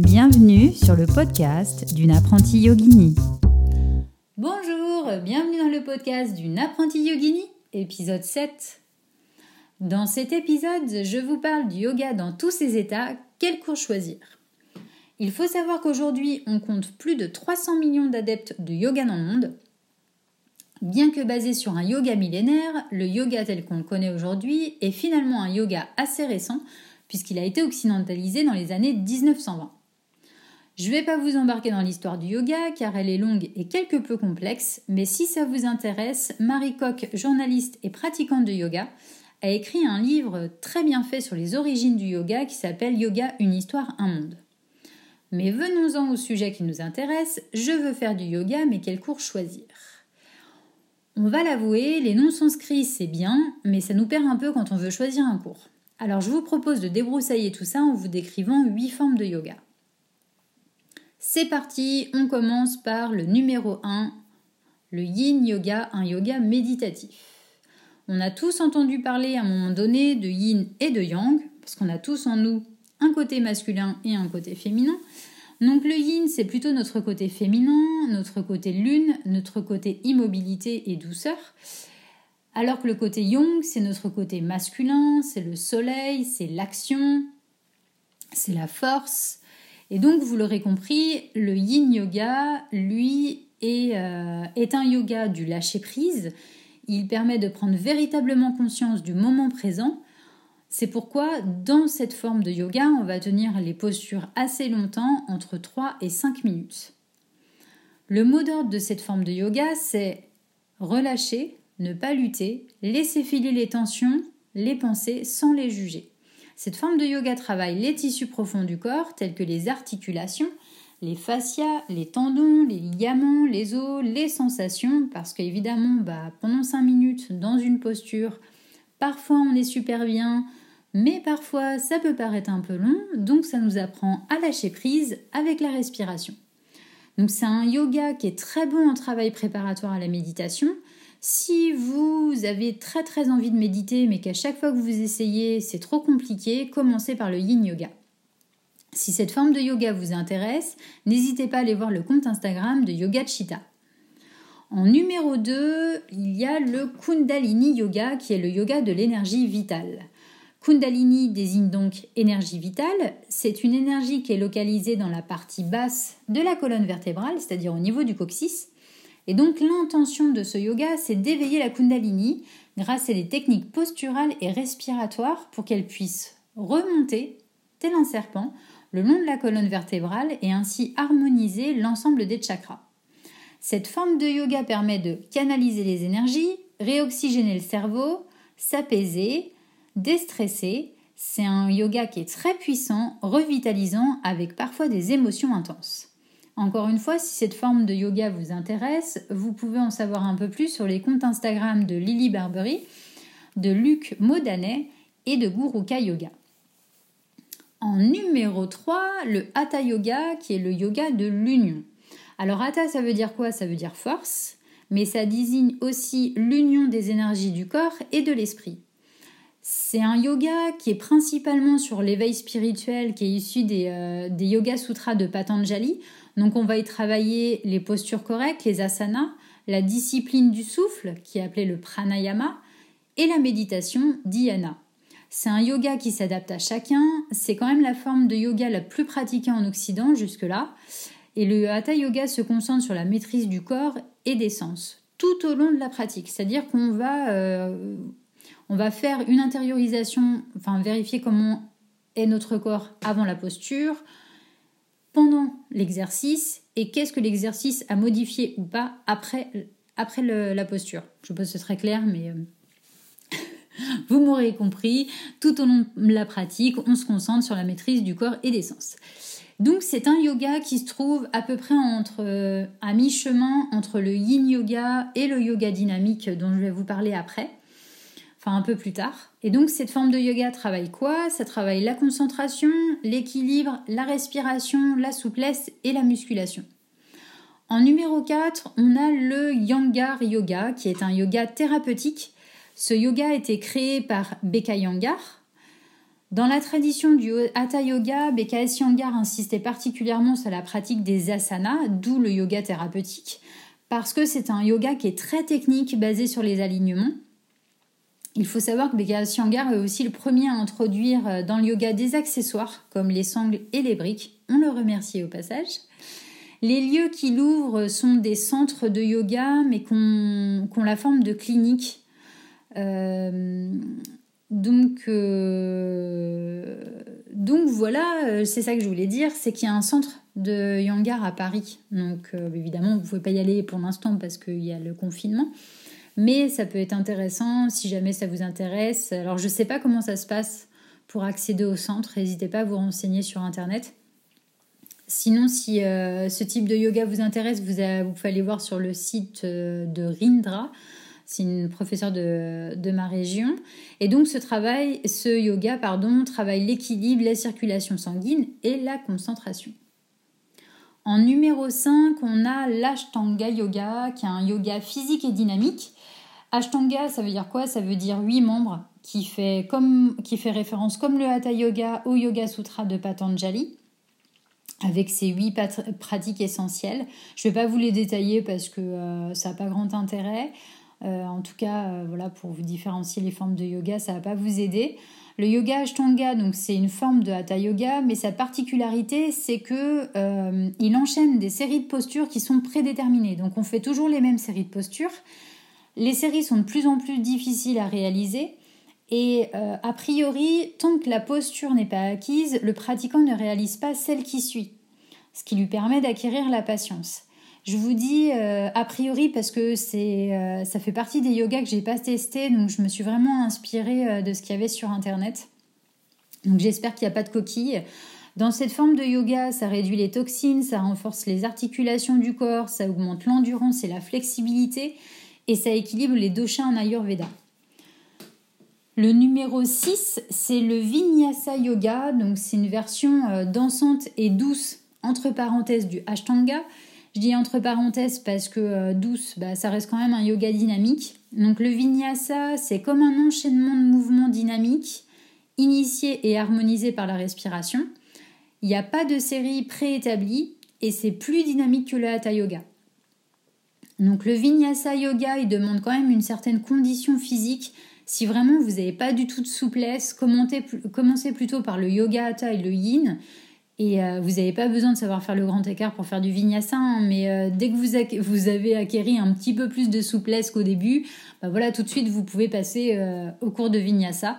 Bienvenue sur le podcast d'une apprentie yogini. Bonjour, bienvenue dans le podcast d'une apprentie yogini, épisode 7. Dans cet épisode, je vous parle du yoga dans tous ses états, quel cours choisir? Il faut savoir qu'aujourd'hui, on compte plus de 300 millions d'adeptes de yoga dans le monde. Bien que basé sur un yoga millénaire, le yoga tel qu'on le connaît aujourd'hui est finalement un yoga assez récent puisqu'il a été occidentalisé dans les années 1920. Je ne vais pas vous embarquer dans l'histoire du yoga car elle est longue et quelque peu complexe, mais si ça vous intéresse, Marie Coq, journaliste et pratiquante de yoga, a écrit un livre très bien fait sur les origines du yoga qui s'appelle Yoga, une histoire, un monde. Mais venons-en au sujet qui nous intéresse, je veux faire du yoga, mais quel cours choisir? On va l'avouer, les noms sanscrits c'est bien, mais ça nous perd un peu quand on veut choisir un cours. Alors je vous propose de débroussailler tout ça en vous décrivant huit formes de yoga. C'est parti, on commence par le numéro 1, le yin yoga, un yoga méditatif. On a tous entendu parler à un moment donné de yin et de yang, parce qu'on a tous en nous un côté masculin et un côté féminin. Donc le yin, c'est plutôt notre côté féminin, notre côté lune, notre côté immobilité et douceur. Alors que le côté yang, c'est notre côté masculin, c'est le soleil, c'est l'action, c'est la force, et donc, vous l'aurez compris, le yin yoga, lui, est, euh, un yoga du lâcher-prise. Il permet de prendre véritablement conscience du moment présent. C'est pourquoi, dans cette forme de yoga, on va tenir les postures assez longtemps, entre 3 et 5 minutes. Le mot d'ordre de cette forme de yoga, c'est relâcher, ne pas lutter, laisser filer les tensions, les pensées sans les juger. Cette forme de yoga travaille les tissus profonds du corps, tels que les articulations, les fascias, les tendons, les ligaments, les os, les sensations, parce qu'évidemment, bah, pendant 5 minutes dans une posture, parfois on est super bien, mais parfois ça peut paraître un peu long, donc ça nous apprend à lâcher prise avec la respiration. Donc c'est un yoga qui est très bon en travail préparatoire à la méditation, si vous avez très très envie de méditer mais qu'à chaque fois que vous essayez c'est trop compliqué, commencez par le yin yoga. Si cette forme de yoga vous intéresse, n'hésitez pas à aller voir le compte Instagram de Yoga Chita. En numéro 2, il y a le Kundalini Yoga qui est le yoga de l'énergie vitale. Kundalini désigne donc énergie vitale. C'est une énergie qui est localisée dans la partie basse de la colonne vertébrale, c'est-à-dire au niveau du coccyx. Et donc l'intention de ce yoga, c'est d'éveiller la kundalini grâce à des techniques posturales et respiratoires pour qu'elle puisse remonter, tel un serpent, le long de la colonne vertébrale et ainsi harmoniser l'ensemble des chakras. Cette forme de yoga permet de canaliser les énergies, réoxygéner le cerveau, s'apaiser, déstresser. C'est un yoga qui est très puissant, revitalisant, avec parfois des émotions intenses. Encore une fois, si cette forme de yoga vous intéresse, vous pouvez en savoir un peu plus sur les comptes Instagram de Lily Barbery, de Luc Modanet et de Guruka Yoga. En numéro 3, le Hatha Yoga, qui est le yoga de l'union. Alors Hatha, ça veut dire quoi? Ça veut dire force, mais ça désigne aussi l'union des énergies du corps et de l'esprit. C'est un yoga qui est principalement sur l'éveil spirituel, qui est issu des, euh, des Yoga Sutras de Patanjali. Donc on va y travailler les postures correctes, les asanas, la discipline du souffle, qui est appelée le pranayama, et la méditation dhyana. C'est un yoga qui s'adapte à chacun, c'est quand même la forme de yoga la plus pratiquée en Occident jusque-là, et le hatha yoga se concentre sur la maîtrise du corps et des sens tout au long de la pratique, c'est-à-dire qu'on va, euh, va faire une intériorisation, enfin vérifier comment est notre corps avant la posture, pendant l'exercice et qu'est-ce que l'exercice a modifié ou pas après, la posture. Je pense que c'est très clair, mais euh, vous m'aurez compris. Tout au long de la pratique, on se concentre sur la maîtrise du corps et des sens. Donc c'est un yoga qui se trouve à peu près entre euh, à mi-chemin entre le yin yoga et le yoga dynamique dont je vais vous parler après enfin un peu plus tard. Et donc cette forme de yoga travaille quoi? Ça travaille la concentration, l'équilibre, la respiration, la souplesse et la musculation. En numéro 4, on a le Yangar Yoga, qui est un yoga thérapeutique. Ce yoga a été créé par Beka Yangar. Dans la tradition du Hatha Yoga, BKS Yangar insistait particulièrement sur la pratique des asanas, d'où le yoga thérapeutique, parce que c'est un yoga qui est très technique, basé sur les alignements. Il faut savoir que BKS Yangar est aussi le premier à introduire euh, dans le yoga des accessoires, comme les sangles et les briques. On le remercie au passage. Les lieux qui l'ouvrent sont des centres de yoga, mais qui ont, la forme de cliniques. Euh, donc, euh, donc voilà, c'est ça que je voulais dire, c'est qu'il y a un centre de Yangar à Paris. Donc évidemment, vous ne pouvez pas y aller pour l'instant parce qu'il y a le confinement. Mais ça peut être intéressant si jamais ça vous intéresse. Alors je ne sais pas comment ça se passe pour accéder au centre. N'hésitez pas à vous renseigner sur Internet. Sinon, si ce type de yoga vous intéresse, vous, pouvez aller voir sur le site de Rindra c'est une professeure de, ma région. Et donc ce travail, ce yoga, pardon, travaille l'équilibre, la circulation sanguine et la concentration. En numéro 5, on a l'Ashtanga Yoga, qui est un yoga physique et dynamique. Ashtanga, ça veut dire quoi? Ça veut dire huit membres, qui fait, référence comme le Hatha Yoga au Yoga Sutra de Patanjali, avec ses huit pratiques essentielles. Je ne vais pas vous les détailler parce que euh, ça n'a pas grand intérêt. Euh, en tout cas, euh, voilà, pour vous différencier les formes de yoga, ça ne va pas vous aider. Le yoga Ashtanga, donc c'est une forme de Hatha Yoga, mais sa particularité, c'est que euh, il enchaîne des séries de postures qui sont prédéterminées. Donc on fait toujours les mêmes séries de postures. Les séries sont de plus en plus difficiles à réaliser. Et a priori, tant que la posture n'est pas acquise, le pratiquant ne réalise pas celle qui suit, ce qui lui permet d'acquérir la patience. Je vous dis euh, a priori parce que euh, ça fait partie des yogas que j'ai pas testé, donc je me suis vraiment inspirée euh, de ce qu'il y avait sur internet. Donc j'espère qu'il n'y a pas de coquilles. Dans cette forme de yoga, ça réduit les toxines, ça renforce les articulations du corps, ça augmente l'endurance et la flexibilité, et ça équilibre les doshas en Ayurveda. Le numéro 6, c'est le Vinyasa Yoga, donc c'est une version dansante et douce, entre parenthèses, du Ashtanga, je dis entre parenthèses parce que euh, douce, bah, ça reste quand même un yoga dynamique. Donc le vinyasa, c'est comme un enchaînement de mouvements dynamiques, initiés et harmonisés par la respiration. Il n'y a pas de série préétablie et c'est plus dynamique que le hatha yoga. Donc le vinyasa yoga, il demande quand même une certaine condition physique. Si vraiment vous n'avez pas du tout de souplesse, commencez plutôt par le yoga hatha et le yin. Et euh, vous n'avez pas besoin de savoir faire le grand écart pour faire du vinyasa, hein, mais euh, dès que vous, vous, avez acquéri un petit peu plus de souplesse qu'au début, bah voilà, tout de suite vous pouvez passer euh, au cours de vinyasa.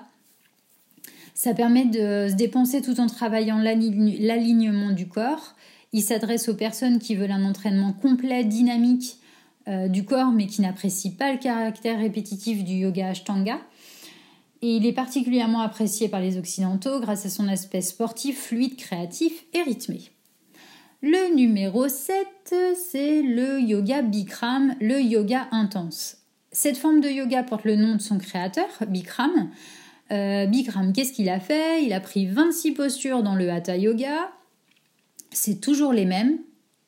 Ça permet de se dépenser tout en travaillant l'alignement du corps. Il s'adresse aux personnes qui veulent un entraînement complet, dynamique du corps, mais qui n'apprécient pas le caractère répétitif du yoga ashtanga et il est particulièrement apprécié par les Occidentaux grâce à son aspect sportif, fluide, créatif et rythmé. Le numéro 7, c'est le yoga Bikram, le yoga intense. Cette forme de yoga porte le nom de son créateur, Bikram. Euh, Bikram, qu'est-ce qu'il a fait? Il a pris 26 postures dans le Hatha Yoga. C'est toujours les mêmes,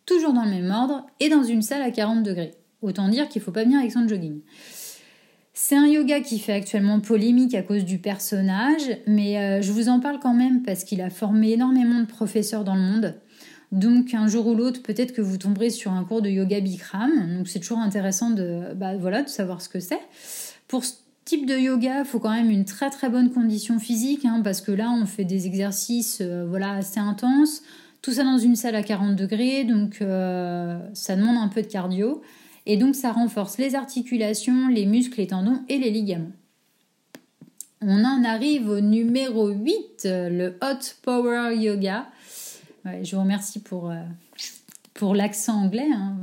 toujours dans le même ordre et dans une salle à 40 degrés. Autant dire qu'il ne faut pas venir avec son jogging. C'est un yoga qui fait actuellement polémique à cause du personnage, mais euh, je vous en parle quand même parce qu'il a formé énormément de professeurs dans le monde. Donc un jour ou l'autre, peut-être que vous tomberez sur un cours de yoga Bikram. Donc c'est toujours intéressant de, bah, voilà, de savoir ce que c'est. Pour ce type de yoga, il faut quand même une très très bonne condition physique, hein, parce que là on fait des exercices euh, voilà, assez intenses. Tout ça dans une salle à 40 degrés, donc euh, ça demande un peu de cardio et donc ça renforce les articulations, les muscles, les tendons et les ligaments. On en arrive au numéro 8, le Hot Power Yoga. je vous remercie pour, euh, pour l'accent anglais. Hein.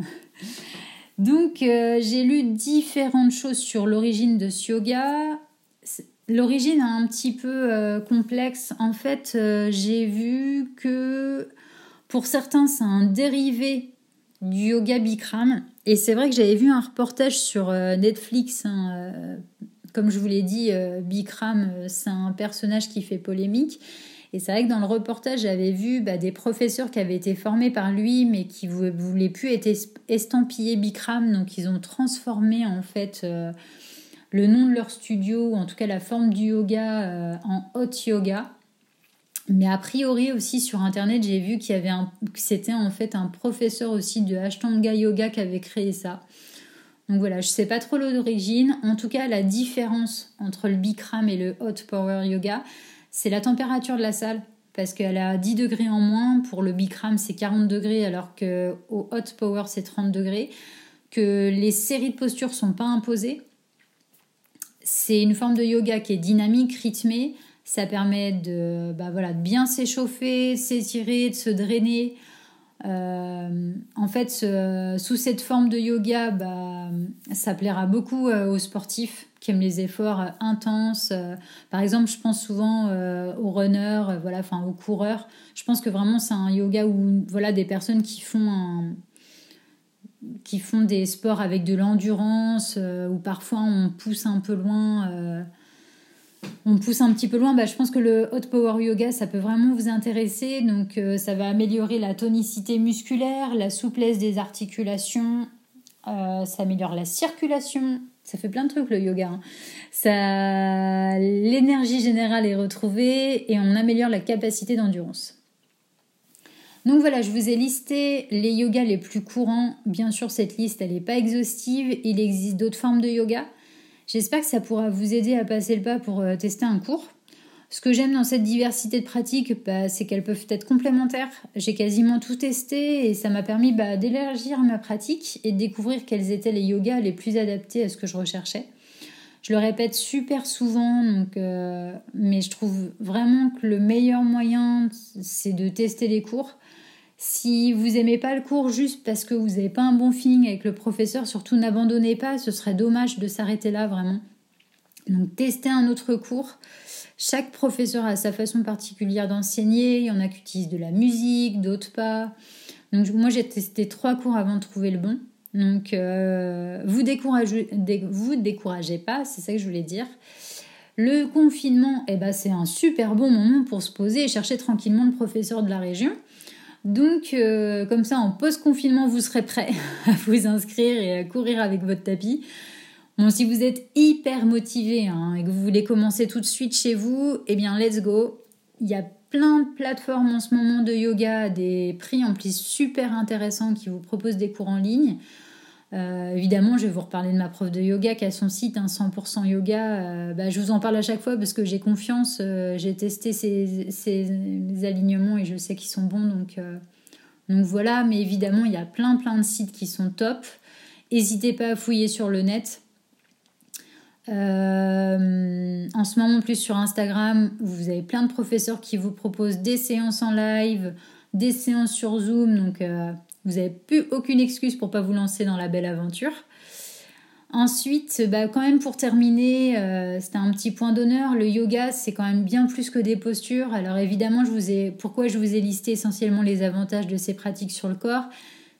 Donc euh, j'ai lu différentes choses sur l'origine de ce yoga. L'origine est un petit peu euh, complexe. En fait, j'ai vu que pour certains, c'est un dérivé du yoga Bikram. Et c'est vrai que j'avais vu un reportage sur euh, Netflix. Hein, euh, comme je vous l'ai dit, euh, Bikram, c'est un personnage qui fait polémique. Et c'est vrai que dans le reportage, j'avais vu bah, des professeurs qui avaient été formés par lui, mais qui voulaient plus être estampillés Bikram. Donc, ils ont transformé en fait le nom de leur studio, ou en tout cas la forme du yoga, en hot yoga. Mais a priori aussi sur internet, j'ai vu qu'il avait un, que c'était en fait un professeur aussi de Ashtanga Yoga qui avait créé ça. Donc voilà, je sais pas trop l'origine. En tout cas, la différence entre le Bikram et le Hot Power Yoga, c'est la température de la salle. Parce qu'elle a 10 degrés en moins. Pour le Bikram, c'est 40 degrés, alors que au Hot Power, c'est 30 degrés. Que les séries de postures sont pas imposées. C'est une forme de yoga qui est dynamique, rythmée. Ça permet de, bah voilà, de bien s'échauffer, s'étirer, de se drainer. Euh, en fait, sous cette forme de yoga, bah, ça plaira beaucoup euh, aux sportifs qui aiment les efforts euh, intenses. par exemple, je pense souvent aux runners, voilà, enfin aux coureurs. Je pense que vraiment c'est un yoga où voilà des personnes qui font qui font des sports avec de l'endurance, où parfois on pousse un peu loin on pousse un petit peu loin, bah, je pense que le Hot Power Yoga, ça peut vraiment vous intéresser. Donc, euh, ça va améliorer la tonicité musculaire, la souplesse des articulations, euh, ça améliore la circulation. Ça fait plein de trucs le yoga. Hein. Ça, l'énergie générale est retrouvée et on améliore la capacité d'endurance. Donc voilà, je vous ai listé les yogas les plus courants. Bien sûr, cette liste, elle n'est pas exhaustive. Il existe d'autres formes de yoga. J'espère que ça pourra vous aider à passer le pas pour euh, tester un cours. Ce que j'aime dans cette diversité de pratiques, bah, c'est qu'elles peuvent être complémentaires. J'ai quasiment tout testé et ça m'a permis bah, d'élargir ma pratique et de découvrir quels étaient les yogas les plus adaptés à ce que je recherchais. Je le répète super souvent, donc, euh, mais je trouve vraiment que le meilleur moyen, c'est de tester les cours. Si vous aimez pas le cours juste parce que vous n'avez pas un bon feeling avec le professeur, surtout n'abandonnez pas, ce serait dommage de s'arrêter là vraiment. Donc testez un autre cours. Chaque professeur a sa façon particulière d'enseigner. Il y en a qui utilisent de la musique, d'autres pas. Donc moi j'ai testé trois cours avant de trouver le bon. Donc euh, vous découragez, vous découragez pas, c'est ça que je voulais dire. Le confinement, eh ben, c'est un super bon moment pour se poser et chercher tranquillement le professeur de la région. Donc, euh, comme ça, en post-confinement, vous serez prêt à vous inscrire et à courir avec votre tapis. Bon, si vous êtes hyper motivé hein, et que vous voulez commencer tout de suite chez vous, eh bien, let's go. Il y a plein de plateformes en ce moment de yoga, des prix en plus super intéressants qui vous proposent des cours en ligne. Euh, évidemment, je vais vous reparler de ma prof de yoga qui a son site, 100% hein, yoga. Euh, bah, je vous en parle à chaque fois parce que j'ai confiance. Euh, j'ai testé ses, alignements et je sais qu'ils sont bons. Donc, donc voilà, mais évidemment, il y a plein plein de sites qui sont top. N'hésitez pas à fouiller sur le net. en ce moment, plus sur Instagram, vous avez plein de professeurs qui vous proposent des séances en live, des séances sur Zoom. Donc, vous n'avez plus aucune excuse pour pas vous lancer dans la belle aventure. Ensuite, bah, quand même pour terminer, euh, c'était un petit point d'honneur. Le yoga, c'est quand même bien plus que des postures. Alors évidemment, je vous ai, pourquoi je vous ai listé essentiellement les avantages de ces pratiques sur le corps?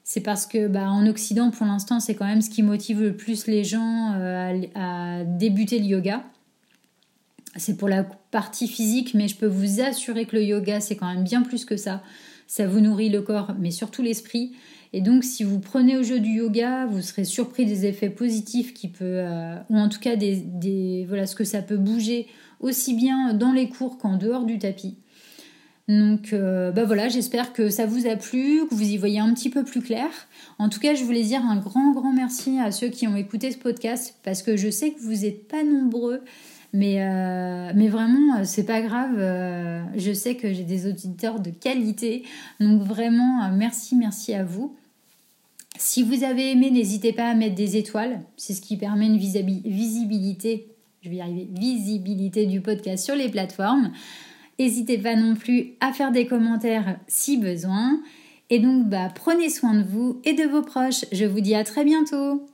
C'est parce que bah, en Occident, pour l'instant, c'est quand même ce qui motive le plus les gens euh, à débuter le yoga. C'est pour la partie physique, mais je peux vous assurer que le yoga, c'est quand même bien plus que ça ça vous nourrit le corps, mais surtout l'esprit. Et donc, si vous prenez au jeu du yoga, vous serez surpris des effets positifs qui peut, euh, ou en tout cas des, voilà ce que ça peut bouger aussi bien dans les cours qu'en dehors du tapis. Donc, euh, bah voilà, j'espère que ça vous a plu, que vous y voyez un petit peu plus clair. En tout cas, je voulais dire un grand, grand merci à ceux qui ont écouté ce podcast parce que je sais que vous n'êtes pas nombreux mais, euh, mais vraiment, euh, c'est pas grave. Euh, je sais que j'ai des auditeurs de qualité. Donc vraiment, merci, merci à vous. Si vous avez aimé, n'hésitez pas à mettre des étoiles. C'est ce qui permet une visibilité, je vais y arriver, visibilité du podcast sur les plateformes. N'hésitez pas non plus à faire des commentaires si besoin. Et donc, bah, prenez soin de vous et de vos proches. Je vous dis à très bientôt.